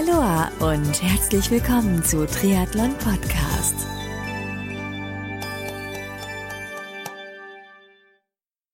Aloha und herzlich willkommen zu Triathlon Podcast.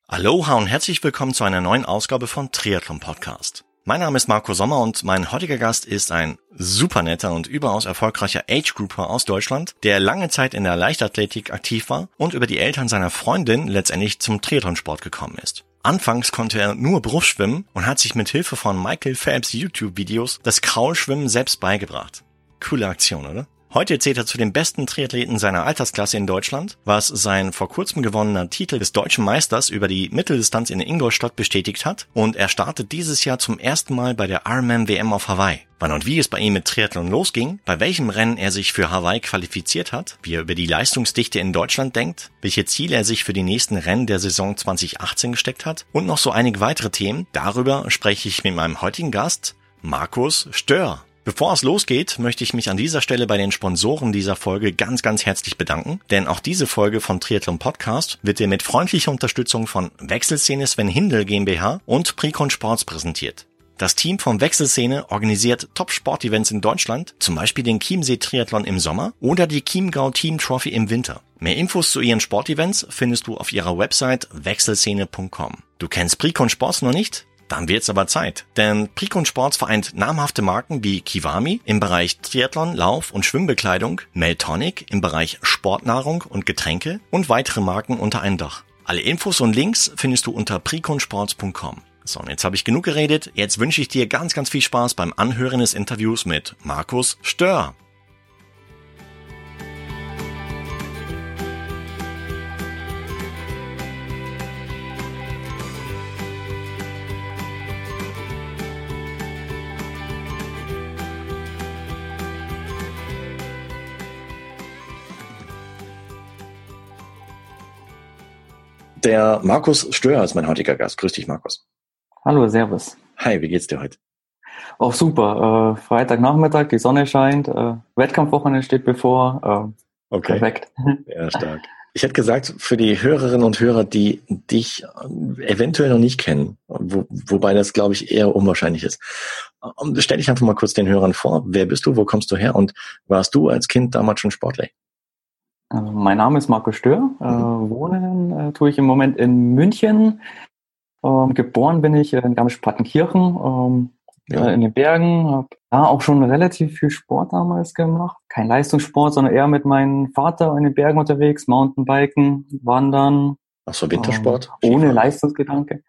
Aloha und herzlich willkommen zu einer neuen Ausgabe von Triathlon Podcast. Mein Name ist Marco Sommer und mein heutiger Gast ist ein super netter und überaus erfolgreicher Age-Grouper aus Deutschland, der lange Zeit in der Leichtathletik aktiv war und über die Eltern seiner Freundin letztendlich zum Triathlonsport gekommen ist. Anfangs konnte er nur Brustschwimmen und hat sich mit Hilfe von Michael Phelps YouTube-Videos das Kraulschwimmen selbst beigebracht. Coole Aktion, oder? Heute zählt er zu den besten Triathleten seiner Altersklasse in Deutschland, was sein vor kurzem gewonnener Titel des deutschen Meisters über die Mitteldistanz in Ingolstadt bestätigt hat und er startet dieses Jahr zum ersten Mal bei der Ironman WM auf Hawaii. Wann und wie es bei ihm mit Triathlon losging, bei welchem Rennen er sich für Hawaii qualifiziert hat, wie er über die Leistungsdichte in Deutschland denkt, welche Ziele er sich für die nächsten Rennen der Saison 2018 gesteckt hat und noch so einige weitere Themen, darüber spreche ich mit meinem heutigen Gast, Markus Stör. Bevor es losgeht, möchte ich mich an dieser Stelle bei den Sponsoren dieser Folge ganz, ganz herzlich bedanken, denn auch diese Folge von Triathlon Podcast wird dir mit freundlicher Unterstützung von Wechselszene Sven Hindel GmbH und Precon Sports präsentiert. Das Team von Wechselszene organisiert Top-Sport-Events in Deutschland, zum Beispiel den Chiemsee Triathlon im Sommer oder die Chiemgau Team Trophy im Winter. Mehr Infos zu ihren Sportevents findest du auf ihrer Website wechselszene.com. Du kennst Precon Sports noch nicht? Dann wird's aber Zeit, denn Prikon Sports vereint namhafte Marken wie Kiwami im Bereich Triathlon, Lauf- und Schwimmbekleidung, Meltonic im Bereich Sportnahrung und Getränke und weitere Marken unter einem Dach. Alle Infos und Links findest du unter prikonsports.com. So, und jetzt habe ich genug geredet. Jetzt wünsche ich dir ganz, ganz viel Spaß beim Anhören des Interviews mit Markus Stör. Der Markus Stör ist mein heutiger Gast. Grüß dich, Markus. Hallo, Servus. Hi, wie geht's dir heute? Auch super. Äh, Freitagnachmittag, die Sonne scheint, äh, Wettkampfwochenende steht bevor. Äh, okay. Perfekt. Ja, stark. Ich hätte gesagt, für die Hörerinnen und Hörer, die dich eventuell noch nicht kennen, wo, wobei das, glaube ich, eher unwahrscheinlich ist, stell dich einfach mal kurz den Hörern vor. Wer bist du? Wo kommst du her? Und warst du als Kind damals schon sportlich? Äh, mein Name ist Marco Stör. Äh, mhm. wohnen äh, tue ich im Moment in München. Ähm, geboren bin ich in Garmisch-Partenkirchen, ähm, ja. in den Bergen. Habe da auch schon relativ viel Sport damals gemacht. Kein Leistungssport, sondern eher mit meinem Vater in den Bergen unterwegs, Mountainbiken, Wandern. Ach so, Wintersport? Ähm, ohne Leistungsgedanke.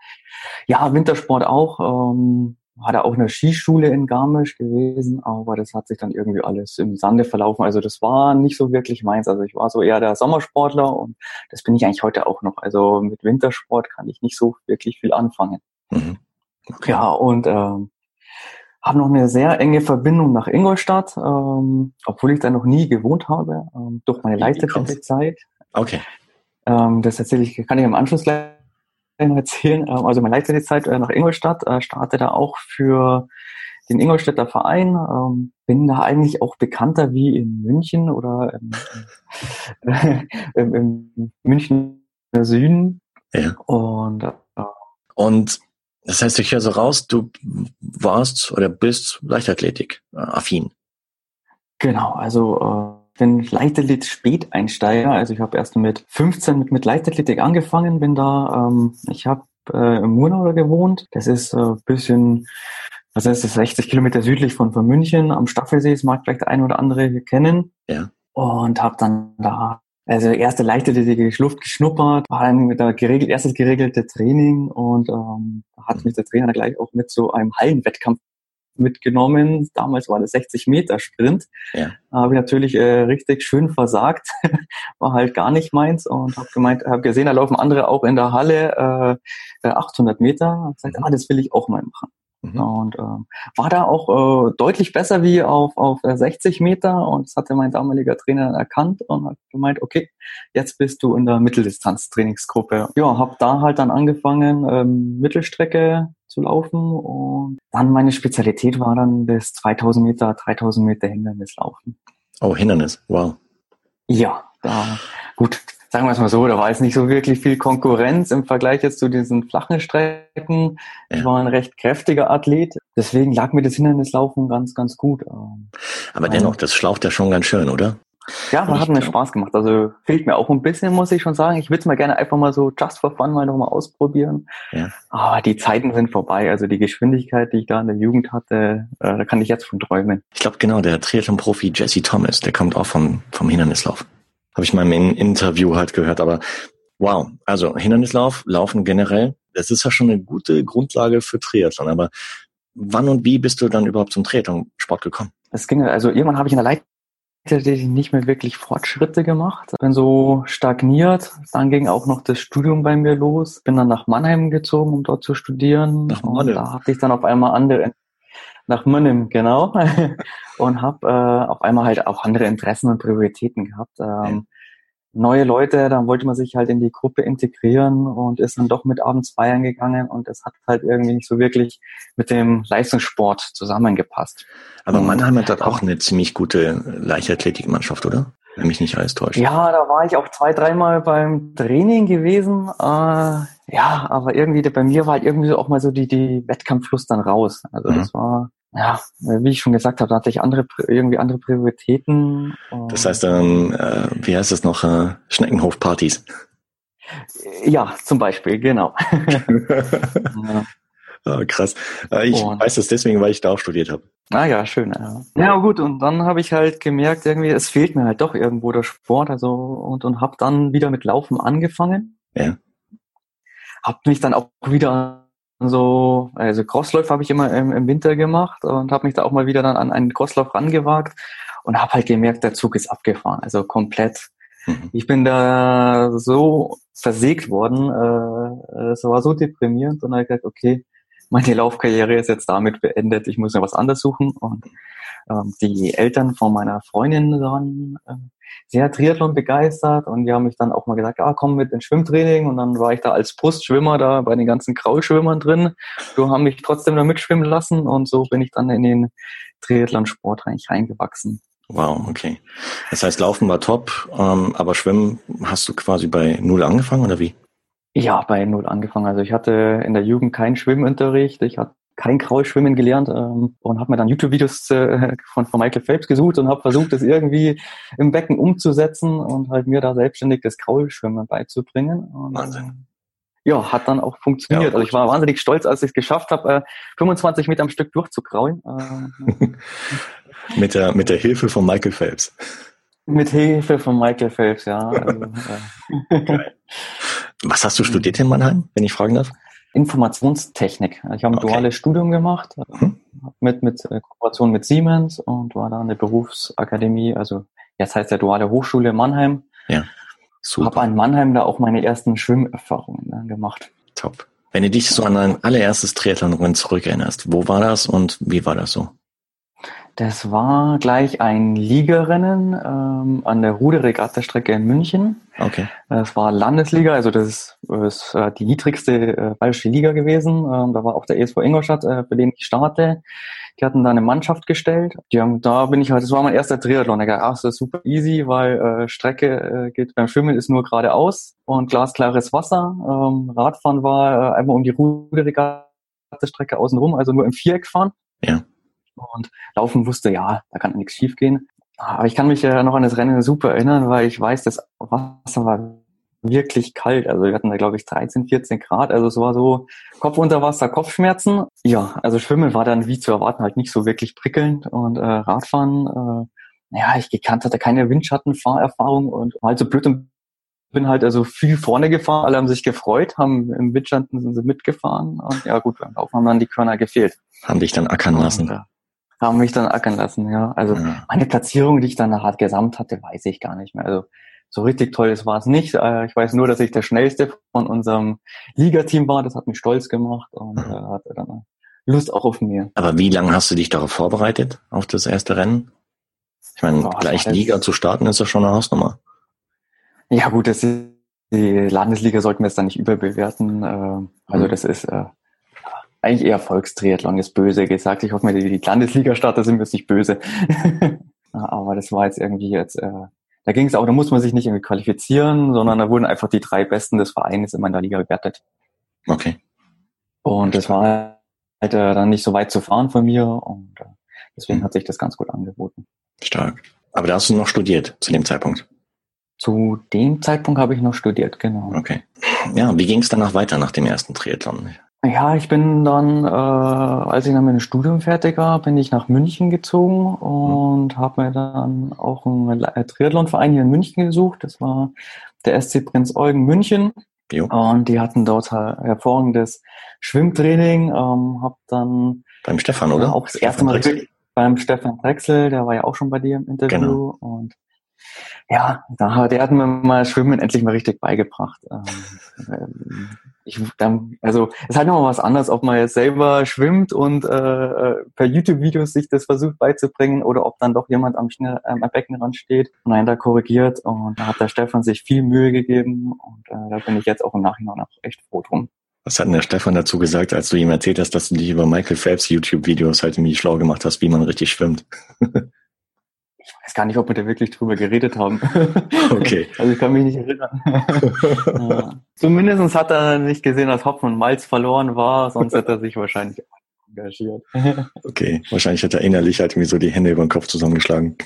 Ja, Wintersport auch. Ähm, war da auch eine Skischule in Garmisch gewesen, aber das hat sich dann irgendwie alles im Sande verlaufen. Also das war nicht so wirklich meins. Also ich war so eher der Sommersportler und das bin ich eigentlich heute auch noch. Also mit Wintersport kann ich nicht so wirklich viel anfangen. Mhm. Okay. Ja, und ähm, habe noch eine sehr enge Verbindung nach Ingolstadt, ähm, obwohl ich da noch nie gewohnt habe, ähm, durch meine Leichtathletikzeit. Okay. Ähm, das erzähle ich, kann ich im Anschluss gleich erzählen. Ähm, also meine Leichtathletikzeit äh, nach Ingolstadt, äh, starte da auch für den Ingolstädter Verein. Ähm, bin da eigentlich auch bekannter wie in München oder im, im, im München Süden. Ja. Und, äh, und das heißt, ich höre so raus, du warst oder bist Leichtathletik affin. Genau, also äh, bin Leichtathlet Späteinsteiger. Also ich habe erst mit 15 mit, mit Leichtathletik angefangen, bin da, ähm, ich habe äh, im Murnau gewohnt. Das ist äh, bisschen, was heißt das, 60 Kilometer südlich von, von München am Staffelsee. Das mag vielleicht der ein oder andere hier kennen. Ja. Und habe dann da also erste leichtathletische Luft geschnuppert, war dann mit der geregelt, erstes geregelte Training und ähm, hat mich der Trainer gleich auch mit so einem Hallenwettkampf mitgenommen. Damals war das 60 Meter Sprint. Ja. Habe ich natürlich äh, richtig schön versagt. war halt gar nicht meins und habe gemeint, habe gesehen, da laufen andere auch in der Halle äh, 800 Meter. Hab gesagt, mhm. ah, das will ich auch mal machen. Mhm. Und äh, war da auch äh, deutlich besser wie auf, auf 60 Meter und das hatte mein damaliger Trainer erkannt und hat gemeint, okay, jetzt bist du in der Mitteldistanz-Trainingsgruppe. Ja, habe da halt dann angefangen, ähm, Mittelstrecke zu laufen und dann meine Spezialität war dann bis 2000 Meter, 3000 Meter Hindernislaufen. Oh, Hindernis, wow. Ja, da, gut, sagen wir es mal so, da war jetzt nicht so wirklich viel Konkurrenz im Vergleich jetzt zu diesen flachen Strecken. Ich war ein recht kräftiger Athlet, deswegen lag mir das Hindernislaufen ganz, ganz gut. Aber dennoch, das schlaucht ja schon ganz schön, oder? Ja, man hat mir Spaß gemacht. Also fehlt mir auch ein bisschen, muss ich schon sagen. Ich würde es mal gerne einfach mal so just for fun mal nochmal ausprobieren. Ja. Aber die Zeiten sind vorbei. Also die Geschwindigkeit, die ich da in der Jugend hatte, äh, da kann ich jetzt von träumen. Ich glaube genau, der Triathlon-Profi Jesse Thomas, der kommt auch vom, vom Hindernislauf. Habe ich mal im Interview halt gehört. Aber wow, also Hindernislauf, Laufen generell, das ist ja schon eine gute Grundlage für Triathlon. Aber wann und wie bist du dann überhaupt zum Triathlon-Sport gekommen? Es ging, also irgendwann habe ich in der Leit tatsächlich nicht mehr wirklich Fortschritte gemacht. Bin so stagniert. Dann ging auch noch das Studium bei mir los. Bin dann nach Mannheim gezogen, um dort zu studieren. Nach Mannheim. Und da hatte ich dann auf einmal andere nach Mannheim, genau. und habe äh, auf einmal halt auch andere Interessen und Prioritäten gehabt. Ähm, neue Leute, dann wollte man sich halt in die Gruppe integrieren und ist dann doch mit abends feiern gegangen und das hat halt irgendwie nicht so wirklich mit dem Leistungssport zusammengepasst. Aber Mannheim hat auch eine ziemlich gute Leichtathletikmannschaft, oder? Wenn mich nicht alles täuscht. Ja, da war ich auch zwei, dreimal beim Training gewesen. Äh, ja, aber irgendwie bei mir war halt irgendwie auch mal so die, die Wettkampflust dann raus. Also mhm. das war ja, wie ich schon gesagt habe, da hatte ich andere irgendwie andere Prioritäten. Das heißt dann, äh, wie heißt das noch, äh, Schneckenhofpartys? Ja, zum Beispiel, genau. ja. Oh, krass. Äh, ich und, weiß das deswegen, weil ich da auch studiert habe. Ah ja, schön. Ja. ja, gut. Und dann habe ich halt gemerkt, irgendwie, es fehlt mir halt doch irgendwo der Sport. Also und und habe dann wieder mit Laufen angefangen. Ja. Hab mich dann auch wieder so, also Crossläufe habe ich immer im, im Winter gemacht und habe mich da auch mal wieder dann an einen Crosslauf rangewagt und habe halt gemerkt, der Zug ist abgefahren, also komplett. Mhm. Ich bin da so versägt worden, äh, es war so deprimierend und habe gesagt, okay, meine Laufkarriere ist jetzt damit beendet, ich muss mir was anderes suchen und ähm, die Eltern von meiner Freundin waren äh, sehr Triathlon begeistert und die haben mich dann auch mal gesagt, ah, komm mit ins Schwimmtraining und dann war ich da als Brustschwimmer da bei den ganzen Grauschwimmern drin. Du haben mich trotzdem da mitschwimmen lassen und so bin ich dann in den Triathlon-Sport eigentlich reingewachsen. Wow, okay. Das heißt, Laufen war top, ähm, aber Schwimmen hast du quasi bei Null angefangen oder wie? Ja, bei Null angefangen. Also ich hatte in der Jugend keinen Schwimmunterricht. Ich hatte kein Kraulschwimmen gelernt ähm, und habe mir dann YouTube-Videos äh, von, von Michael Phelps gesucht und habe versucht, das irgendwie im Becken umzusetzen und halt mir da selbstständig das Kraulschwimmen beizubringen. Und, Wahnsinn. Ja, hat dann auch funktioniert. Ja, also ich war wahnsinnig stolz, als ich es geschafft habe, äh, 25 Meter am Stück durchzukraulen. Äh, mit, der, mit der Hilfe von Michael Phelps. Mit Hilfe von Michael Phelps, ja. Also, äh. Was hast du studiert in Mannheim, wenn ich fragen darf? Informationstechnik. Ich habe ein okay. duales Studium gemacht mhm. mit, mit äh, Kooperation mit Siemens und war da in der Berufsakademie, also jetzt heißt der Duale Hochschule Mannheim. Ja. Super. Habe in Mannheim da auch meine ersten Schwimmerfahrungen ne, gemacht. Top. Wenn du dich so an dein allererstes Triathlon-Rennen zurückerinnerst, wo war das und wie war das so? Das war gleich ein Liegerennen ähm, an der Ruderregatta-Strecke in München. Okay. Das war Landesliga, also das ist, ist äh, die niedrigste äh, bayerische Liga gewesen. Ähm, da war auch der ESV Ingolstadt, äh, für den ich starte. Die hatten da eine Mannschaft gestellt. Die haben, da bin ich halt, das war mein erster Triathlon. Ich dachte, ach, das ist super easy, weil äh, Strecke äh, geht beim Schwimmen ist nur geradeaus und glasklares Wasser. Ähm, Radfahren war äh, einmal um die Ruderregatta-Strecke außenrum, also nur im Viereck fahren. Ja und laufen wusste, ja, da kann nichts schiefgehen. Aber ich kann mich ja noch an das Rennen super erinnern, weil ich weiß, das Wasser war wirklich kalt. Also wir hatten da, glaube ich, 13, 14 Grad. Also es war so Kopf unter Wasser, Kopfschmerzen. Ja, also Schwimmen war dann wie zu erwarten halt nicht so wirklich prickelnd. Und äh, Radfahren, äh, ja, ich gekannt hatte keine Windschattenfahrerfahrung und war halt so blöd und bin halt also viel vorne gefahren. Alle haben sich gefreut, haben im Windschatten sind sie mitgefahren. Und ja gut, beim Laufen haben dann die Körner gefehlt. Haben dich dann ackern lassen. Und, äh, haben mich dann ackern lassen, ja. Also ja. meine Platzierung, die ich dann nachher gesamt hatte, weiß ich gar nicht mehr. Also so richtig toll war es nicht. Äh, ich weiß nur, dass ich der schnellste von unserem Ligateam war. Das hat mich stolz gemacht und äh, hatte dann Lust auch auf mir. Aber wie lange hast du dich darauf vorbereitet, auf das erste Rennen? Ich meine, Boah, gleich Liga zu starten ist ja schon eine Hausnummer. Ja gut, das ist, die Landesliga sollten wir jetzt dann nicht überbewerten. Äh, also mhm. das ist eigentlich eher Volkstriathlon ist böse gesagt. Ich hoffe mir, die, Landesliga-Starter sind mir nicht böse. Aber das war jetzt irgendwie jetzt, äh, da ging es auch, da muss man sich nicht irgendwie qualifizieren, sondern da wurden einfach die drei Besten des Vereines immer in der Liga bewertet. Okay. Und das war halt äh, dann nicht so weit zu fahren von mir und äh, deswegen mhm. hat sich das ganz gut angeboten. Stark. Aber da hast du noch studiert zu dem Zeitpunkt? Zu dem Zeitpunkt habe ich noch studiert, genau. Okay. Ja, wie ging es danach weiter nach dem ersten Triathlon? Ja, ich bin dann, äh, als ich dann mit dem Studium fertig war, bin ich nach München gezogen und mhm. habe mir dann auch einen Triathlonverein hier in München gesucht. Das war der SC Prinz Eugen München. Jo. Und die hatten dort hervorragendes Schwimmtraining. Ähm, hab dann beim Stefan, oder? Auch das erste Mal beim Stefan Drechsel, der war ja auch schon bei dir im Interview. Genau. Und ja, da, der hat mir mal Schwimmen endlich mal richtig beigebracht. Ähm, ich, dann, also es ist halt nochmal was anderes, ob man jetzt selber schwimmt und äh, äh per YouTube-Videos sich das versucht beizubringen oder ob dann doch jemand am, Schnell, ähm, am Beckenrand steht und einen da korrigiert. Und da hat der Stefan sich viel Mühe gegeben und äh, da bin ich jetzt auch im Nachhinein auch echt froh drum. Was hat denn der Stefan dazu gesagt, als du ihm erzählt hast, dass du dich über Michael Phelps YouTube-Videos halt irgendwie schlau gemacht hast, wie man richtig schwimmt? ich weiß gar nicht, ob wir da wirklich drüber geredet haben. Okay. Also ich kann mich nicht erinnern. ja. Zumindest hat er nicht gesehen, dass Hopfen und Malz verloren war, sonst hätte er sich wahrscheinlich engagiert. okay, wahrscheinlich hat er innerlich halt irgendwie so die Hände über den Kopf zusammengeschlagen.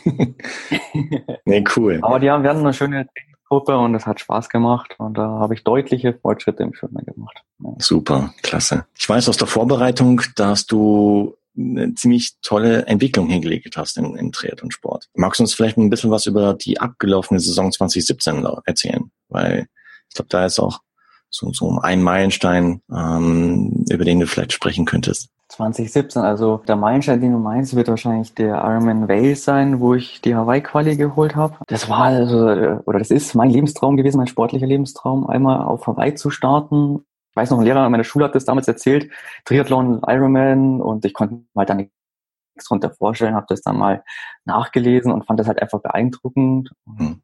nee, cool. Aber die haben, wir hatten eine schöne Gruppe und es hat Spaß gemacht und da habe ich deutliche Fortschritte im Schwimmen gemacht. Ja. Super, klasse. Ich weiß aus der Vorbereitung, dass du eine ziemlich tolle Entwicklung hingelegt hast im, im Triathlon-Sport. Magst du uns vielleicht ein bisschen was über die abgelaufene Saison 2017 erzählen? Weil ich glaube, da ist auch so, so ein Meilenstein, ähm, über den du vielleicht sprechen könntest. 2017, also der Meilenstein, den du meinst, wird wahrscheinlich der Ironman Wales sein, wo ich die Hawaii-Quali geholt habe. Das war also, oder das ist mein Lebenstraum gewesen, mein sportlicher Lebenstraum, einmal auf Hawaii zu starten weiß noch, ein Lehrer an meiner Schule hat das damals erzählt, Triathlon, Ironman und ich konnte mir halt dann nichts drunter vorstellen, habe das dann mal nachgelesen und fand das halt einfach beeindruckend. Mhm.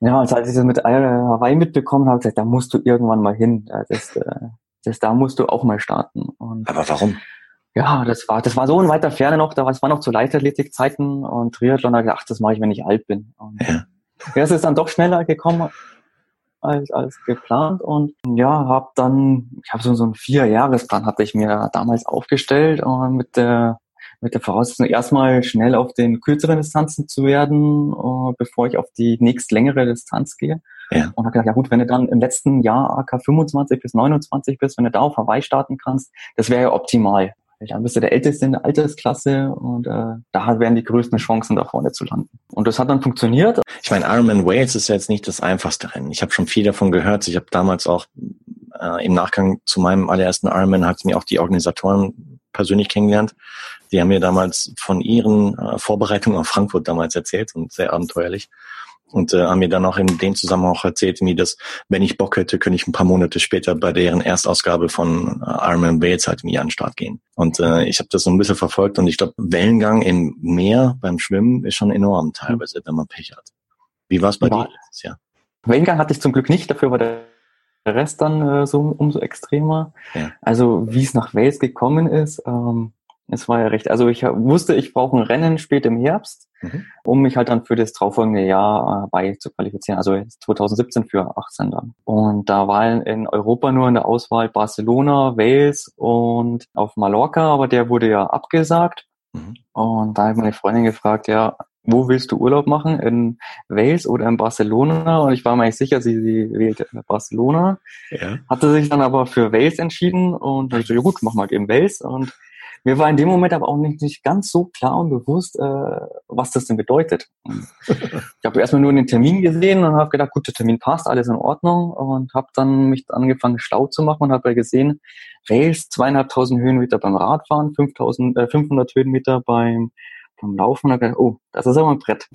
Ja, und als ich das mit Hawaii mitbekommen habe, gesagt, da musst du irgendwann mal hin. Das, äh, das, da musst du auch mal starten. Und Aber warum? Ja, das war, das war so in weiter Ferne noch, da war, es noch zu Leichtathletikzeiten und Triathlon, da gedacht, das mache ich, wenn ich alt bin. Und ja. Das ist dann doch schneller gekommen, als, als geplant und ja, habe dann, ich habe so, so einen Vier-Jahresplan hatte ich mir damals aufgestellt und mit der mit der Voraussetzung erstmal schnell auf den kürzeren Distanzen zu werden, uh, bevor ich auf die nächst längere Distanz gehe. Ja. Und habe gedacht, ja gut, wenn du dann im letzten Jahr AK 25 bis 29 bist, wenn du da auf Hawaii starten kannst, das wäre ja optimal. Dann bist du der Älteste in der Altersklasse und äh, da wären die größten Chancen, da vorne zu landen. Und das hat dann funktioniert. Ich meine, Ironman Wales ist ja jetzt nicht das einfachste Rennen. Ich habe schon viel davon gehört. Ich habe damals auch äh, im Nachgang zu meinem allerersten Ironman hat mir auch die Organisatoren persönlich kennengelernt. Die haben mir damals von ihren äh, Vorbereitungen auf Frankfurt damals erzählt und sehr abenteuerlich und äh, haben mir dann auch in dem Zusammenhang auch erzählt, wie das, wenn ich Bock hätte, könnte ich ein paar Monate später bei deren Erstausgabe von äh, Ironman Wales halt mir an den Start gehen. Und äh, ich habe das so ein bisschen verfolgt und ich glaube, Wellengang im Meer beim Schwimmen ist schon enorm teilweise, wenn man Pech hat. Wie war es bei ja. dir letztes Jahr? Wellengang hatte ich zum Glück nicht, dafür war der Rest dann äh, so umso extremer. Ja. Also wie es nach Wales gekommen ist, ähm, es war ja recht, also ich wusste, ich brauche ein Rennen spät im Herbst, mhm. um mich halt dann für das darauffolgende Jahr äh, bei zu qualifizieren, also 2017 für 18 dann. Und da war in Europa nur in der Auswahl Barcelona, Wales und auf Mallorca, aber der wurde ja abgesagt. Mhm. Und da hat meine Freundin gefragt, ja, wo willst du Urlaub machen? In Wales oder in Barcelona? Und ich war mir eigentlich sicher, sie, sie wählt Barcelona. Ja. Hatte sich dann aber für Wales entschieden und dann ich so, ja gut, mach mal eben Wales. Und mir war in dem Moment aber auch nicht, nicht ganz so klar und bewusst, äh, was das denn bedeutet. ich habe erstmal nur den Termin gesehen und habe gedacht, gut, der Termin passt, alles in Ordnung und habe dann mich angefangen schlau zu machen und habe gesehen, Rails zweieinhalbtausend Höhenmeter beim Radfahren, 5000, äh, 500 Höhenmeter beim, beim Laufen und habe gedacht, oh, das ist aber ein Brett.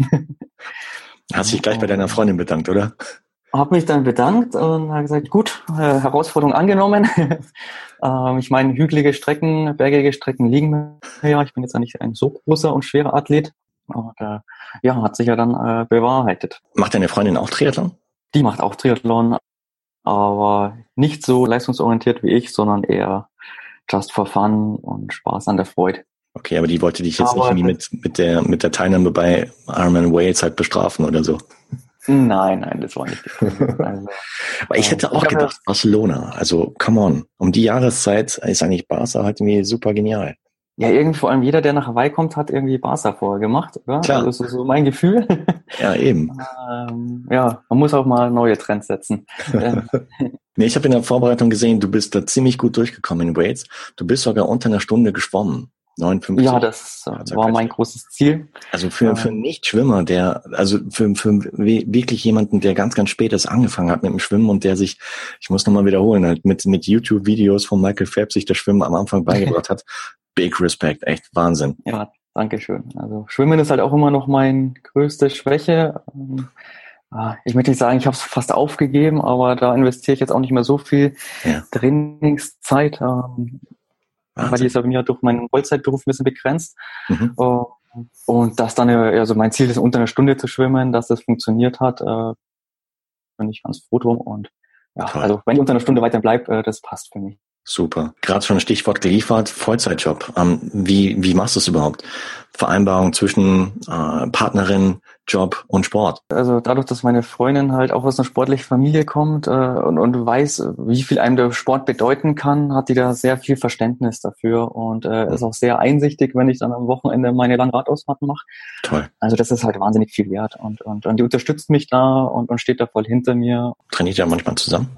Hast dich gleich bei deiner Freundin bedankt, oder? Habe mich dann bedankt und habe gesagt, gut, äh, Herausforderung angenommen. ähm, ich meine, hügelige Strecken, bergige Strecken liegen mir ja. Ich bin jetzt ja nicht ein so großer und schwerer Athlet. Und äh, ja, hat sich ja dann äh, bewahrheitet. Macht deine Freundin auch Triathlon? Die macht auch Triathlon, aber nicht so leistungsorientiert wie ich, sondern eher just for fun und Spaß an der Freude. Okay, aber die wollte dich jetzt aber nicht mit, mit der, mit der Teilnahme bei Ironman Wales halt bestrafen oder so. Nein, nein, das war nicht. Also, aber ich hätte auch ich gedacht, Barcelona. Also, come on. Um die Jahreszeit ist eigentlich Barca halt irgendwie super genial. Ja, irgendwie vor allem jeder, der nach Hawaii kommt, hat irgendwie Barca vorher gemacht, oder? Klar. Also, das ist so mein Gefühl. Ja, eben. ähm, ja, man muss auch mal neue Trends setzen. nee, ich habe in der Vorbereitung gesehen, du bist da ziemlich gut durchgekommen in Wales. Du bist sogar unter einer Stunde geschwommen. 59. Ja, das also war mein großes Ziel. Also für, für Nicht-Schwimmer, der, also für, für wirklich jemanden, der ganz, ganz spät erst angefangen hat mit dem Schwimmen und der sich, ich muss nochmal wiederholen, halt mit, mit YouTube-Videos von Michael Phelps sich das Schwimmen am Anfang beigebracht hat. Big Respect, echt Wahnsinn. Ja, danke schön. Also Schwimmen ist halt auch immer noch meine größte Schwäche. Ähm, ah, ich möchte nicht sagen, ich habe es fast aufgegeben, aber da investiere ich jetzt auch nicht mehr so viel ja. Trainingszeit. Wahnsinn. weil die ist ja bei mir durch meinen Vollzeitberuf ein bisschen begrenzt. Mhm. Und das dann, also mein Ziel ist, unter einer Stunde zu schwimmen, dass das funktioniert hat, äh, bin ich ganz froh drum. Und ja, Toll. also wenn ich unter einer Stunde weiter bleibe, äh, das passt für mich. Super. Gerade schon ein Stichwort geliefert, Vollzeitjob. Ähm, wie, wie machst du es überhaupt? Vereinbarung zwischen äh, Partnerin, Job und Sport? Also dadurch, dass meine Freundin halt auch aus einer sportlichen Familie kommt äh, und, und weiß, wie viel einem der Sport bedeuten kann, hat die da sehr viel Verständnis dafür und äh, ist auch sehr einsichtig, wenn ich dann am Wochenende meine Langradausfahrten mache. Toll. Also das ist halt wahnsinnig viel wert und, und, und die unterstützt mich da und, und steht da voll hinter mir. Trainiert ihr manchmal zusammen?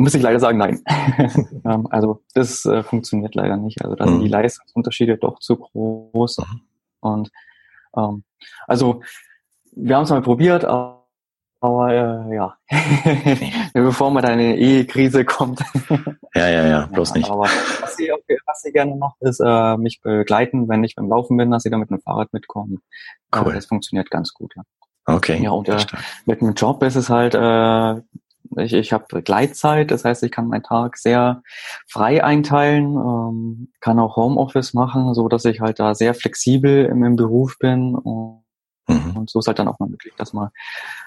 Muss ich leider sagen, nein. Ähm, also das äh, funktioniert leider nicht. Also da sind mhm. die Leistungsunterschiede doch zu groß. Mhm. Und ähm, also wir haben es mal probiert, aber, aber äh, ja, bevor mal eine Ehekrise kommt. ja, ja, ja, bloß nicht. Aber was sie, was sie gerne macht, ist äh, mich begleiten, wenn ich beim Laufen bin, dass sie da mit dem Fahrrad mitkommen. Cool. Äh, das funktioniert ganz gut, ja. Okay. Ja, und äh, mit dem Job ist es halt, äh, ich, ich habe Gleitzeit, das heißt, ich kann meinen Tag sehr frei einteilen, ähm, kann auch Homeoffice machen, so dass ich halt da sehr flexibel im, im Beruf bin und, mhm. und so ist halt dann auch mal möglich, dass man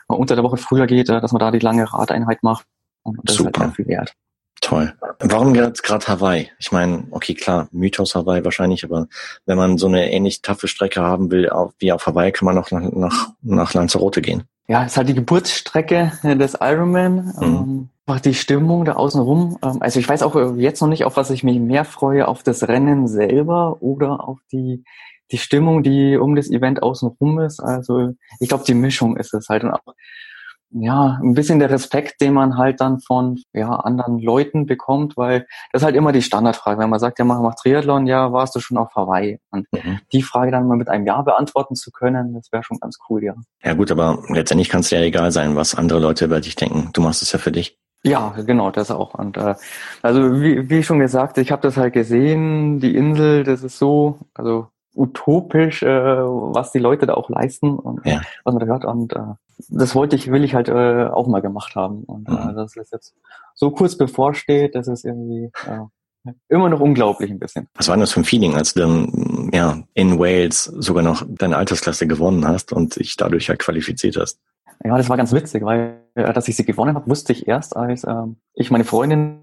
unter der Woche früher geht, äh, dass man da die lange Radeinheit macht und das Super. ist halt sehr viel wert. Toll. Warum jetzt gerade Hawaii? Ich meine, okay, klar, Mythos Hawaii wahrscheinlich, aber wenn man so eine ähnlich taffe Strecke haben will wie auf Hawaii, kann man auch nach, nach, nach Lanzarote gehen ja, ist halt die Geburtsstrecke äh, des Ironman. Mhm. Ähm, die Stimmung da außenrum. Ähm, also ich weiß auch äh, jetzt noch nicht, auf was ich mich mehr freue, auf das Rennen selber oder auf die, die Stimmung, die um das Event außenrum ist. Also ich glaube, die Mischung ist es halt. Und auch ja, ein bisschen der Respekt, den man halt dann von ja, anderen Leuten bekommt, weil das ist halt immer die Standardfrage. Wenn man sagt, ja, mach, mach Triathlon, ja, warst du schon auf Hawaii? Und mhm. die Frage dann mal mit einem Ja beantworten zu können, das wäre schon ganz cool, ja. Ja gut, aber letztendlich kann es ja egal sein, was andere Leute über dich denken. Du machst es ja für dich. Ja, genau, das auch. Und äh, also wie, wie schon gesagt, ich habe das halt gesehen, die Insel, das ist so, also utopisch, äh, was die Leute da auch leisten und ja. was man da hört. Und äh, das wollte ich, will ich halt äh, auch mal gemacht haben. Und äh, mhm. äh, das ist jetzt so kurz bevorsteht, das ist irgendwie äh, immer noch unglaublich ein bisschen. Was war denn das für ein Feeling, als du dann ja, in Wales sogar noch deine Altersklasse gewonnen hast und dich dadurch ja qualifiziert hast? Ja, das war ganz witzig, weil äh, dass ich sie gewonnen habe, wusste ich erst, als äh, ich meine Freundin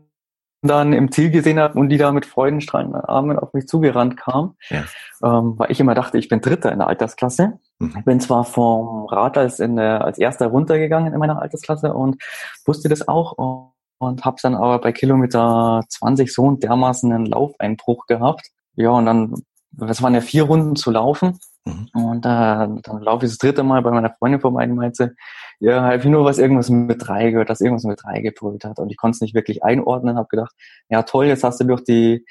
dann im Ziel gesehen habe und die da mit freudenstrahlenden Armen auf mich zugerannt kam, ja. ähm, weil ich immer dachte, ich bin Dritter in der Altersklasse. Mhm. Ich bin zwar vom Rad als, in der, als Erster runtergegangen in meiner Altersklasse und wusste das auch und, und habe dann aber bei Kilometer 20 so einen dermaßen einen Laufeinbruch gehabt. Ja, und dann, das waren ja vier Runden zu laufen Mhm. Und äh, dann laufe ich das dritte Mal bei meiner Freundin vorbei und meinte, ja, halt nur was irgendwas mit drei gehört, dass irgendwas mit drei gebrüllt hat. Und ich konnte es nicht wirklich einordnen, habe gedacht, ja toll, jetzt hast du durch die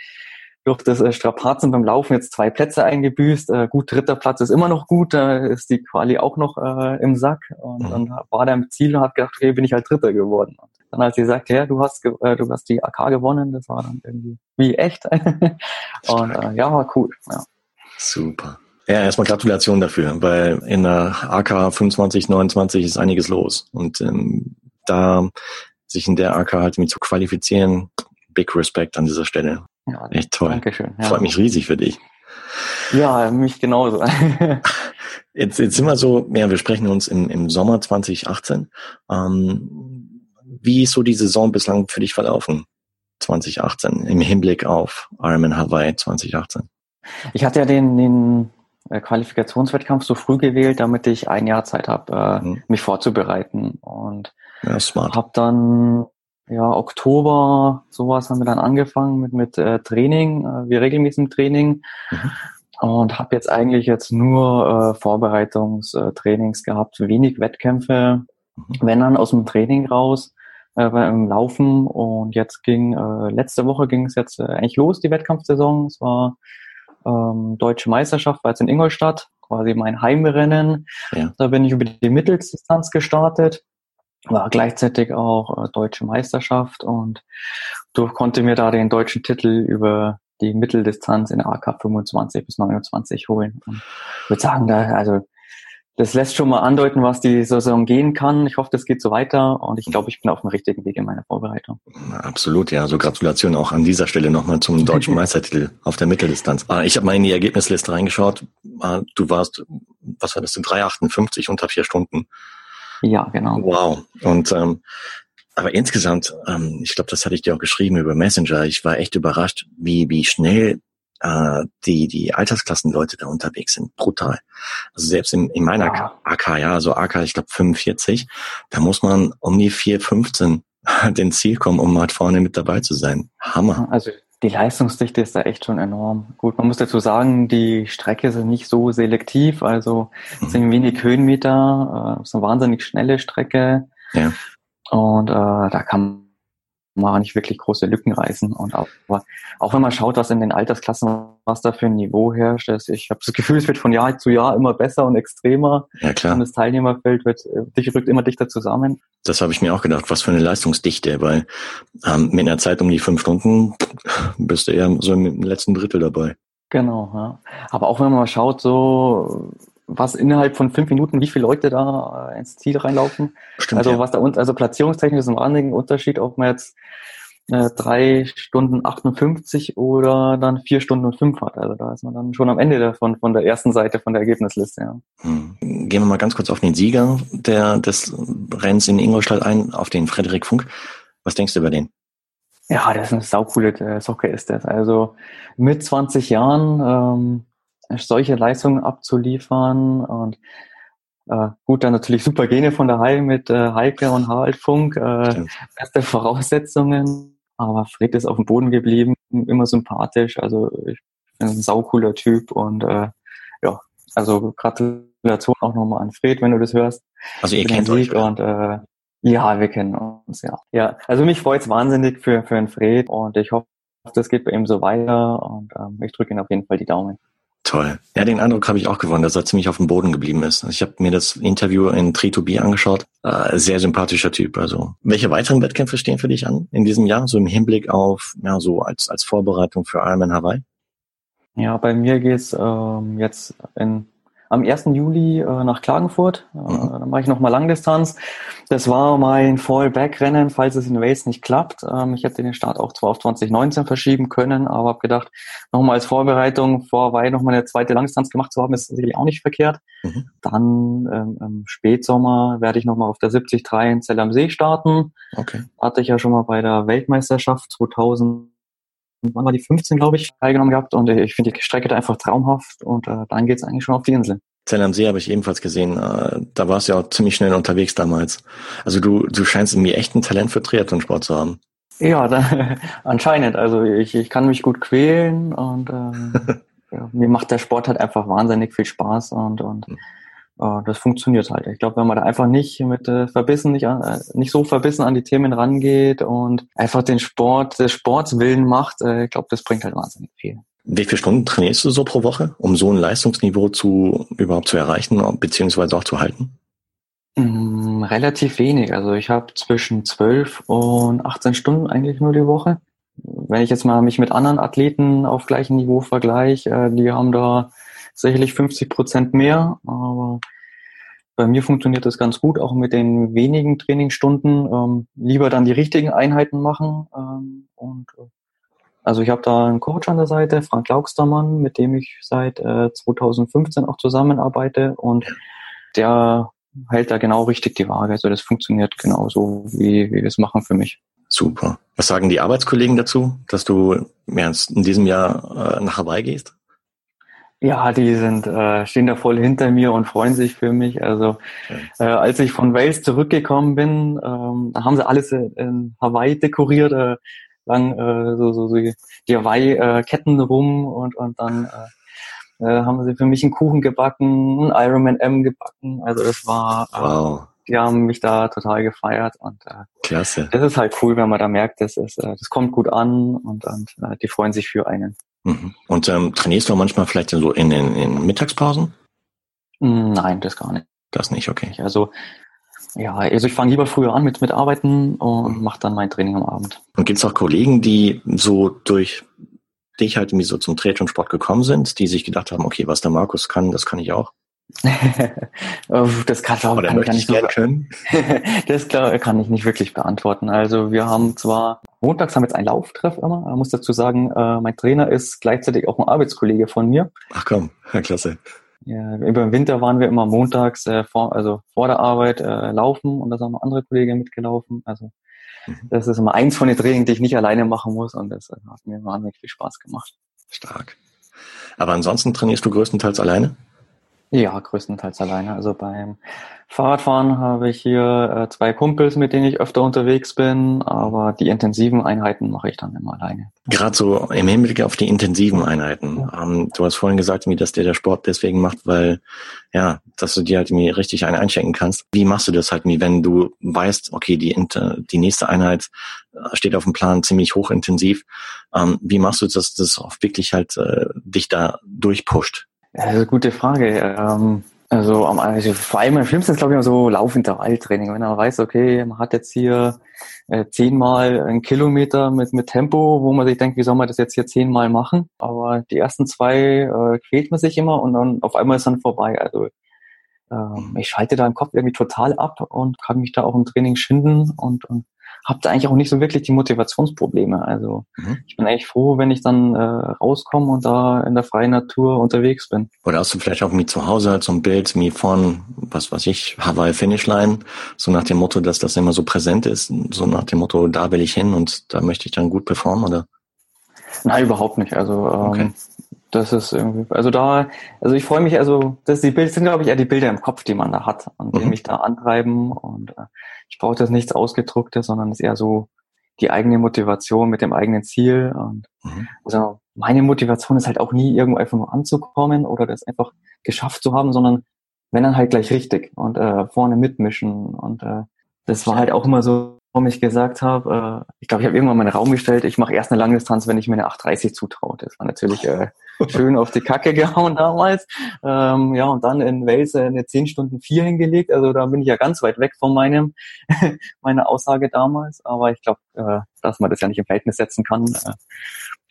durch das äh, Strapazen beim Laufen jetzt zwei Plätze eingebüßt. Äh, gut, dritter Platz ist immer noch gut, da ist die Quali auch noch äh, im Sack. Und mhm. dann war der im Ziel und hat gedacht, okay, bin ich halt Dritter geworden. Und dann als sie sagt, ja, du hast äh, du hast die AK gewonnen, das war dann irgendwie wie echt. und äh, ja, war cool. Ja. Super. Ja, erstmal Gratulation dafür, weil in der AK 25, 29 ist einiges los. Und ähm, da sich in der AK halt mit zu qualifizieren, big Respect an dieser Stelle. Ja, Echt toll. Dankeschön. Ja. Freut mich riesig für dich. Ja, mich genauso. jetzt, jetzt sind wir so, ja, wir sprechen uns im, im Sommer 2018. Ähm, wie ist so die Saison bislang für dich verlaufen? 2018 im Hinblick auf Ironman Hawaii 2018? Ich hatte ja den, den äh, Qualifikationswettkampf so früh gewählt, damit ich ein Jahr Zeit habe, äh, mhm. mich vorzubereiten. Und ja, habe dann ja Oktober sowas haben wir dann angefangen mit mit äh, Training, äh, wie regelmäßigem Training. Mhm. Und habe jetzt eigentlich jetzt nur äh, Vorbereitungstrainings gehabt, wenig Wettkämpfe, mhm. wenn dann aus dem Training raus äh, beim Laufen. Und jetzt ging äh, letzte Woche ging es jetzt äh, eigentlich los die Wettkampfsaison. Es war ähm, deutsche Meisterschaft, war jetzt in Ingolstadt, quasi mein Heimrennen. Ja. Da bin ich über die Mitteldistanz gestartet, war gleichzeitig auch äh, deutsche Meisterschaft und durch konnte mir da den deutschen Titel über die Mitteldistanz in AK 25 bis 29 holen. Und ich würde sagen, da, also das lässt schon mal andeuten, was die Saison gehen kann. Ich hoffe, das geht so weiter und ich glaube, ich bin auf dem richtigen Weg in meiner Vorbereitung. Absolut, ja. Also Gratulation auch an dieser Stelle nochmal zum deutschen Meistertitel auf der Mitteldistanz. Ah, ich habe mal in die Ergebnisliste reingeschaut. Ah, du warst, was war das, 3,58 unter vier Stunden. Ja, genau. Wow. Und ähm, aber insgesamt, ähm, ich glaube, das hatte ich dir auch geschrieben über Messenger. Ich war echt überrascht, wie wie schnell äh, die, die Altersklassenleute da unterwegs sind. Brutal. Also selbst in, in meiner ja. AK, ja, also AK, ich glaube 45, da muss man um die 4,15 den Ziel kommen, um halt vorne mit dabei zu sein. Hammer. Also die Leistungsdichte ist da echt schon enorm. Gut, man muss dazu sagen, die Strecke sind nicht so selektiv, also es mhm. sind wenig Höhenmeter, äh, es ist eine wahnsinnig schnelle Strecke. Ja. Und äh, da kann man nicht wirklich große Lücken reißen. Und auch, auch wenn man schaut, was in den Altersklassen, was da für ein Niveau herrscht, ist, ich habe das Gefühl, es wird von Jahr zu Jahr immer besser und extremer. Ja, klar. Und das Teilnehmerfeld wird, dich rückt immer dichter zusammen. Das habe ich mir auch gedacht, was für eine Leistungsdichte, weil ähm, mit einer Zeit um die fünf Stunden bist du eher so im letzten Drittel dabei. Genau, ja. Aber auch wenn man mal schaut, so was innerhalb von fünf Minuten, wie viele Leute da äh, ins Ziel reinlaufen. Stimmt, also ja. was da uns, also platzierungstechnisch ist ein wahnsinniger Unterschied, ob man jetzt äh, drei Stunden 58 oder dann vier Stunden und fünf hat. Also da ist man dann schon am Ende davon, von der ersten Seite von der Ergebnisliste. Ja. Hm. Gehen wir mal ganz kurz auf den Sieger der, des Rennens in Ingolstadt ein, auf den Frederik Funk. Was denkst du über den? Ja, das ist eine saukoole äh, Socke ist das. Also mit 20 Jahren ähm, solche Leistungen abzuliefern und äh, gut, dann natürlich super Gene von der Heil mit äh, Heike und Harald Funk, äh, beste Voraussetzungen, aber Fred ist auf dem Boden geblieben, immer sympathisch, also ich bin ein saucooler Typ und äh, ja, also Gratulation auch nochmal an Fred, wenn du das hörst. Also ihr kennt euch, oder? und äh, ja, wir kennen uns, ja. Ja, also mich freut's wahnsinnig für, für den Fred und ich hoffe, das geht bei ihm so weiter und ähm, ich drücke ihm auf jeden Fall die Daumen. Toll. Ja, den Eindruck habe ich auch gewonnen, dass er ziemlich auf dem Boden geblieben ist. Ich habe mir das Interview in Tree2B angeschaut. Äh, sehr sympathischer Typ. Also, welche weiteren Wettkämpfe stehen für dich an in diesem Jahr? So im Hinblick auf, ja, so als, als Vorbereitung für Ironman Hawaii? Ja, bei mir geht's ähm, jetzt in am 1. Juli äh, nach Klagenfurt. Äh, mhm. Dann mache ich nochmal Langdistanz. Das war mein Fallback-Rennen, falls es in Wales nicht klappt. Ähm, ich hätte den Start auch zwar auf 2019 verschieben können, aber habe gedacht, nochmal als Vorbereitung vor Weil nochmal eine zweite Langdistanz gemacht zu haben, ist sicherlich auch nicht verkehrt. Mhm. Dann ähm, im Spätsommer werde ich nochmal auf der 73 in Zell am See starten. Okay. Hatte ich ja schon mal bei der Weltmeisterschaft 2000 wann war die 15, glaube ich, teilgenommen gehabt und ich finde die Strecke da einfach traumhaft und äh, dann geht's eigentlich schon auf die Insel. Zell am See habe ich ebenfalls gesehen. Äh, da warst du ja auch ziemlich schnell unterwegs damals. Also du, du scheinst irgendwie echt ein Talent für Triathlonsport zu haben. Ja, da, anscheinend. Also ich, ich kann mich gut quälen und ähm, ja, mir macht der Sport halt einfach wahnsinnig viel Spaß und, und hm äh, das funktioniert halt. Ich glaube, wenn man da einfach nicht mit äh, verbissen, nicht, äh, nicht so verbissen an die Themen rangeht und einfach den Sport des Sportswillen macht, äh, ich glaube, das bringt halt wahnsinnig viel. Wie viele Stunden trainierst du so pro Woche, um so ein Leistungsniveau zu überhaupt zu erreichen beziehungsweise auch zu halten? Mm, relativ wenig. Also ich habe zwischen 12 und 18 Stunden eigentlich nur die Woche. Wenn ich jetzt mal mich mit anderen Athleten auf gleichem Niveau vergleiche, äh, die haben da sicherlich 50 Prozent mehr, aber bei mir funktioniert das ganz gut, auch mit den wenigen Trainingsstunden. Ähm, lieber dann die richtigen Einheiten machen. Ähm, und äh, also ich habe da einen Coach an der Seite, Frank Laugstermann, mit dem ich seit äh, 2015 auch zusammenarbeite und der hält da genau richtig die Waage. Also das funktioniert genauso, wie, wie wir es machen für mich. Super. Was sagen die Arbeitskollegen dazu, dass du in diesem Jahr äh, nach Hawaii gehst? Ja, die sind äh, stehen da voll hinter mir und freuen sich für mich. Also äh, als ich von Wales zurückgekommen bin, ähm, da haben sie alles in Hawaii dekoriert, äh, lang äh, so, so, so die Hawaii-Ketten rum und und dann äh, äh, haben sie für mich einen Kuchen gebacken, einen Ironman M gebacken. Also es war äh, wow. die haben mich da total gefeiert und äh, klasse. Das ist halt cool, wenn man da merkt, das ist, äh, das kommt gut an und, und äh, die freuen sich für einen. Mhm. Und ähm, trainierst du manchmal vielleicht so in, in, in Mittagspausen? Nein, das gar nicht. Das nicht, okay. Also ja, also ich fange lieber früher an mit, mit Arbeiten und mhm. mache dann mein Training am Abend. Und gibt es auch Kollegen, die so durch dich halt irgendwie so zum Triathlon-Sport gekommen sind, die sich gedacht haben, okay, was der Markus kann, das kann ich auch? das kann, glaube ich, kann ich nicht können. das glaub, kann ich nicht wirklich beantworten. Also wir haben zwar montags haben wir jetzt einen Lauftreff immer. Ich muss dazu sagen, äh, mein Trainer ist gleichzeitig auch ein Arbeitskollege von mir. Ach komm, ja, klasse. Ja, über den Winter waren wir immer montags äh, vor, also vor der Arbeit äh, laufen und da sind noch andere Kollegen mitgelaufen. Also mhm. das ist immer eins von den Trainings, die ich nicht alleine machen muss und das hat mir wahnsinnig viel Spaß gemacht. Stark. Aber ansonsten trainierst du größtenteils alleine? Ja, größtenteils alleine. Also beim Fahrradfahren habe ich hier äh, zwei Kumpels, mit denen ich öfter unterwegs bin, aber die intensiven Einheiten mache ich dann immer alleine. Gerade so im Hinblick auf die intensiven Einheiten. Ähm, du hast vorhin gesagt, wie dass dir der Sport deswegen macht, weil ja, dass du dir halt irgendwie richtig einen einschenken kannst. Wie machst du das halt, wie wenn du weißt, okay, die die nächste Einheit äh, steht auf dem Plan ziemlich hochintensiv. Ähm, wie machst du das, dass das auch wirklich halt äh, dich da durchpusht? Also gute Frage. Ähm, also, also vor allem am schlimmsten ist, glaube ich, so Laufintervalltraining. Wenn man weiß, okay, man hat jetzt hier äh, zehnmal einen Kilometer mit, mit Tempo, wo man sich denkt, wie soll man das jetzt hier zehnmal machen? Aber die ersten zwei äh, quält man sich immer und dann auf einmal ist dann vorbei. Also ähm, ich schalte da im Kopf irgendwie total ab und kann mich da auch im Training schinden und, und habe da eigentlich auch nicht so wirklich die Motivationsprobleme. Also mhm. ich bin echt froh, wenn ich dann äh, rauskomme und da in der freien Natur unterwegs bin. Oder hast du vielleicht auch mir zu Hause halt so ein Bild wie von, was weiß ich, Hawaii Finishline, so nach dem Motto, dass das immer so präsent ist, so nach dem Motto, da will ich hin und da möchte ich dann gut performen, oder? Nein, überhaupt nicht. Also ähm, okay. Das ist irgendwie, also da, also ich freue mich, also das die Bilder sind, glaube ich, eher die Bilder im Kopf, die man da hat und die mhm. mich da antreiben. Und äh, ich brauche das nichts Ausgedrucktes, sondern es ist eher so die eigene Motivation mit dem eigenen Ziel. Und mhm. also meine Motivation ist halt auch nie irgendwo einfach nur anzukommen oder das einfach geschafft zu haben, sondern wenn dann halt gleich richtig und äh, vorne mitmischen. Und äh, das war halt auch immer so warum ich gesagt habe, äh, ich glaube, ich habe irgendwann meinen Raum gestellt, ich mache erst eine Langdistanz, wenn ich mir eine 830 zutraue. Das war natürlich äh, schön auf die Kacke gehauen damals. Ähm, ja, und dann in Wales eine 10 Stunden 4 hingelegt. Also da bin ich ja ganz weit weg von meinem meiner Aussage damals. Aber ich glaube, äh, dass man das ja nicht im Verhältnis setzen kann. Äh,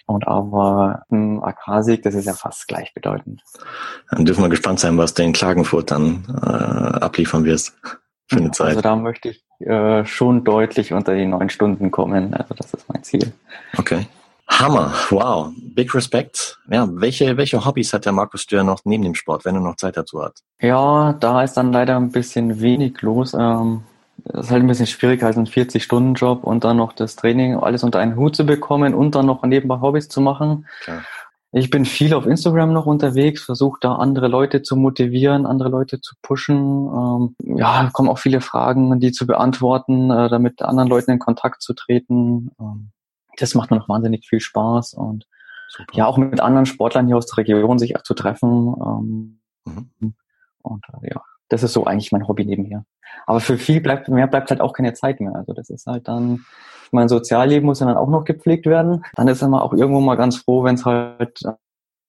und aber ein AK-Sieg, das ist ja fast gleichbedeutend. Dann dürfen wir gespannt sein, was du in Klagenfurt dann äh, abliefern wirst für eine Zeit. Also da möchte ich äh, schon deutlich unter die neun Stunden kommen. Also das ist mein Ziel. Okay. Hammer, wow, big respect. Ja, welche, welche Hobbys hat der Markus Dürr noch neben dem Sport, wenn er noch Zeit dazu hat? Ja, da ist dann leider ein bisschen wenig los. Ähm, das ist halt ein bisschen schwierig, halt einen 40-Stunden-Job und dann noch das Training, alles unter einen Hut zu bekommen und dann noch nebenbei Hobbys zu machen. Klar. Ich bin viel auf Instagram noch unterwegs, versuche da andere Leute zu motivieren, andere Leute zu pushen. Ähm, ja, kommen auch viele Fragen, die zu beantworten, äh, damit anderen Leuten in Kontakt zu treten. Ähm, das macht mir noch wahnsinnig viel Spaß und Super. ja, auch mit anderen Sportlern hier aus der Region sich auch zu treffen. Ähm, mhm. Und äh, ja, das ist so eigentlich mein Hobby nebenher. Aber für viel bleibt, mehr bleibt halt auch keine Zeit mehr. Also das ist halt dann mein Sozialleben muss ja dann auch noch gepflegt werden. Dann ist man auch irgendwo mal ganz froh, wenn es halt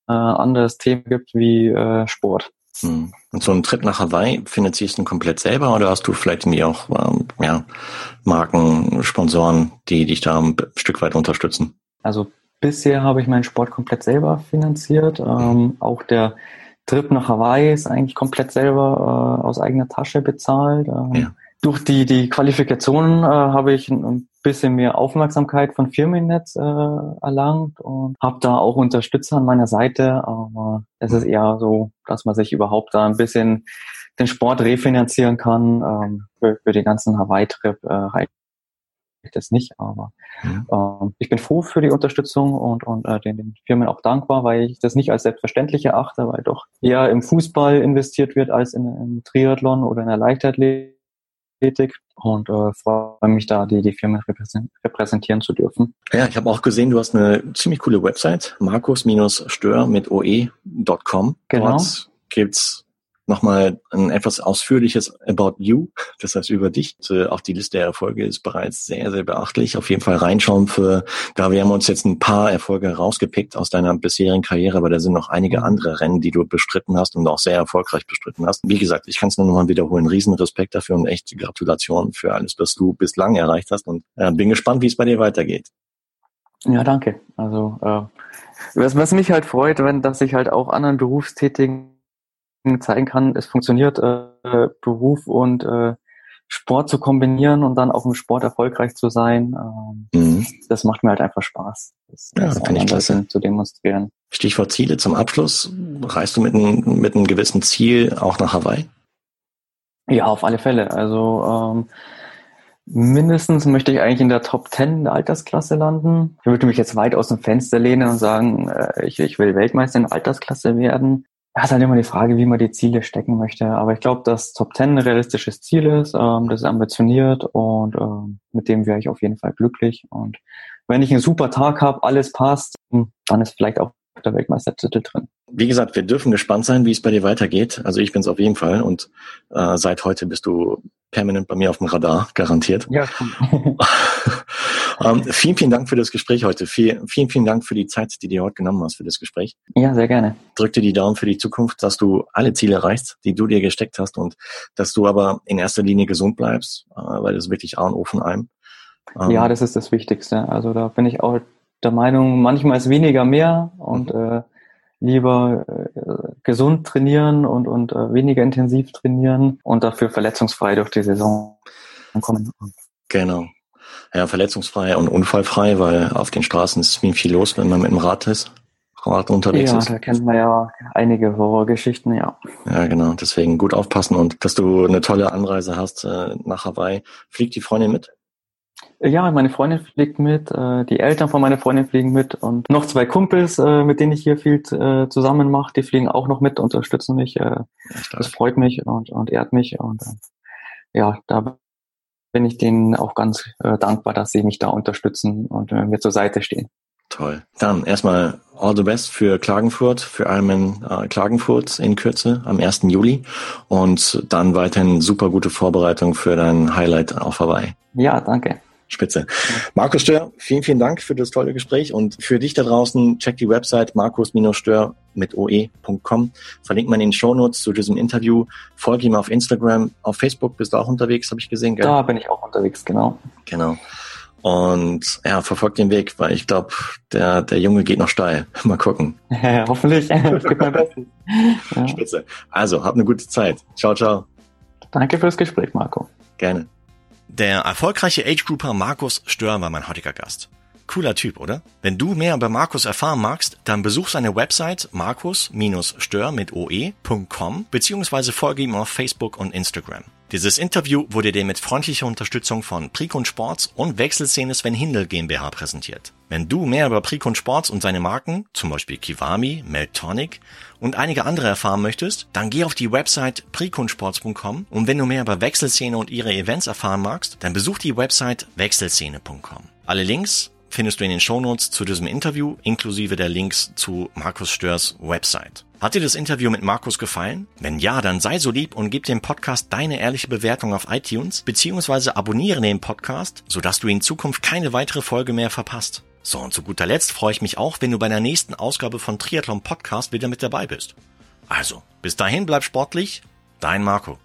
äh, anderes Themen gibt wie äh, Sport. Hm. Und so ein Trip nach Hawaii, finanzierst du komplett selber oder hast du vielleicht irgendwie auch ähm, ja, Marken, Sponsoren, die dich da ein Stück weit unterstützen? Also bisher habe ich meinen Sport komplett selber finanziert. Ähm, mhm. Auch der Trip nach Hawaii ist eigentlich komplett selber äh, aus eigener Tasche bezahlt. Ähm, ja. Durch die, die Qualifikation äh, habe ich ein, bisschen mehr Aufmerksamkeit von Firmennetz äh, erlangt und habe da auch Unterstützer an meiner Seite. Aber es ist eher so, dass man sich überhaupt da ein bisschen den Sport refinanzieren kann. Ähm, für, für den ganzen Hawaii-Trip äh, reicht das nicht, aber mhm. äh, ich bin froh für die Unterstützung und, und äh, den, den Firmen auch dankbar, weil ich das nicht als selbstverständlich erachte, weil doch eher im Fußball investiert wird als in, im Triathlon oder in der Leichtathletik und äh, freue mich da, die, die Firma repräsentieren zu dürfen. Ja, ich habe auch gesehen, du hast eine ziemlich coole Website, markus-stör mit oe.com. Genau. Dort gibt's nochmal ein etwas ausführliches About You, das heißt über dich. Also auch die Liste der Erfolge ist bereits sehr, sehr beachtlich. Auf jeden Fall reinschauen für, da wir haben uns jetzt ein paar Erfolge rausgepickt aus deiner bisherigen Karriere, aber da sind noch einige andere Rennen, die du bestritten hast und auch sehr erfolgreich bestritten hast. Wie gesagt, ich kann es nur nochmal wiederholen. Riesenrespekt dafür und echt Gratulation für alles, was du bislang erreicht hast und äh, bin gespannt, wie es bei dir weitergeht. Ja, danke. Also äh, was, was mich halt freut, wenn dass ich halt auch anderen Berufstätigen zeigen kann, es funktioniert, äh, Beruf und äh, Sport zu kombinieren und dann auch im Sport erfolgreich zu sein. Ähm, mhm. Das macht mir halt einfach Spaß. Das, ja, das finde ich klasse. zu demonstrieren. Stichwort Ziele zum Abschluss. Reist du mit, ein, mit einem gewissen Ziel auch nach Hawaii? Ja, auf alle Fälle. Also ähm, mindestens möchte ich eigentlich in der Top 10 der Altersklasse landen. Ich würde mich jetzt weit aus dem Fenster lehnen und sagen, äh, ich, ich will Weltmeister in der Altersklasse werden. Ja, ist halt immer die Frage, wie man die Ziele stecken möchte. Aber ich glaube, dass Top 10 ein realistisches Ziel ist. Ähm, das ist ambitioniert und ähm, mit dem wäre ich auf jeden Fall glücklich. Und wenn ich einen super Tag habe, alles passt, hm, dann ist vielleicht auch der Weltmeistertitel drin. Wie gesagt, wir dürfen gespannt sein, wie es bei dir weitergeht. Also ich bin es auf jeden Fall und äh, seit heute bist du permanent bei mir auf dem Radar, garantiert. Ja. ähm, vielen, vielen Dank für das Gespräch heute. Vielen, vielen, vielen Dank für die Zeit, die du heute genommen hast für das Gespräch. Ja, sehr gerne. Drück dir die Daumen für die Zukunft, dass du alle Ziele erreichst, die du dir gesteckt hast und dass du aber in erster Linie gesund bleibst, äh, weil das ist wirklich A und O von allem. Ähm, ja, das ist das Wichtigste. Also da bin ich auch der Meinung, manchmal ist weniger mehr und mhm. äh, lieber äh, gesund trainieren und, und äh, weniger intensiv trainieren und dafür verletzungsfrei durch die Saison kommen. Genau. Ja, verletzungsfrei und unfallfrei, weil auf den Straßen ist ziemlich viel los, wenn man mit dem Rad ist. Rad unterwegs ja, ist. Ja, da kennt man ja einige Horrorgeschichten, ja. Ja, genau. Deswegen gut aufpassen und dass du eine tolle Anreise hast äh, nach Hawaii. Fliegt die Freundin mit? Ja, meine Freundin fliegt mit, äh, die Eltern von meiner Freundin fliegen mit und noch zwei Kumpels, äh, mit denen ich hier viel äh, zusammen mache, die fliegen auch noch mit, unterstützen mich. Äh, das freut mich und, und ehrt mich und äh, ja, da bin ich denen auch ganz äh, dankbar, dass sie mich da unterstützen und äh, mir zur Seite stehen. Toll. Dann erstmal all the best für Klagenfurt, für Ironman äh, Klagenfurt in Kürze am 1. Juli und dann weiterhin super gute Vorbereitung für dein Highlight auf Hawaii. Ja, danke. Spitze. Markus Stör, vielen, vielen Dank für das tolle Gespräch und für dich da draußen, check die Website markus-stör mit oe.com. Verlinkt man in den Shownotes zu diesem Interview. Folge ihm auf Instagram, auf Facebook bist du auch unterwegs, habe ich gesehen, gell? Da bin ich auch unterwegs, genau. Genau. Und ja, verfolgt den Weg, weil ich glaube, der, der Junge geht noch steil. Mal gucken. Ja, hoffentlich. Ich gebe mein Bestes. Ja. Spitze. Also, hab eine gute Zeit. Ciao, ciao. Danke fürs Gespräch, Marco. Gerne. Der erfolgreiche Age-Grouper Markus Stör war mein heutiger Gast. Cooler Typ, oder? Wenn du mehr über Markus erfahren magst, dann besuch seine Website markus-stör mit oe.com beziehungsweise folge ihm auf Facebook und Instagram. Dieses Interview wurde dir mit freundlicher Unterstützung von Precon Sports und Wechselszene Sven Hindel GmbH präsentiert. Wenn du mehr über Precon Sports und seine Marken, zum Beispiel Kiwami, Meltonic und einige andere erfahren möchtest, dann geh auf die Website preconsports.com und wenn du mehr über Wechselszene und ihre Events erfahren magst, dann besuch die Website wechselszene.com. Alle Links findest du in den Shownotes zu diesem Interview inklusive der Links zu Markus Störs Website. Hat dir das Interview mit Markus gefallen? Wenn ja, dann sei so lieb und gib dem Podcast deine ehrliche Bewertung auf iTunes beziehungsweise abonniere den Podcast, sodass du in Zukunft keine weitere Folge mehr verpasst. So, und zu guter Letzt freue ich mich auch, wenn du bei der nächsten Ausgabe von Triathlon Podcast wieder mit dabei bist. Also, bis dahin bleib sportlich, dein Marco.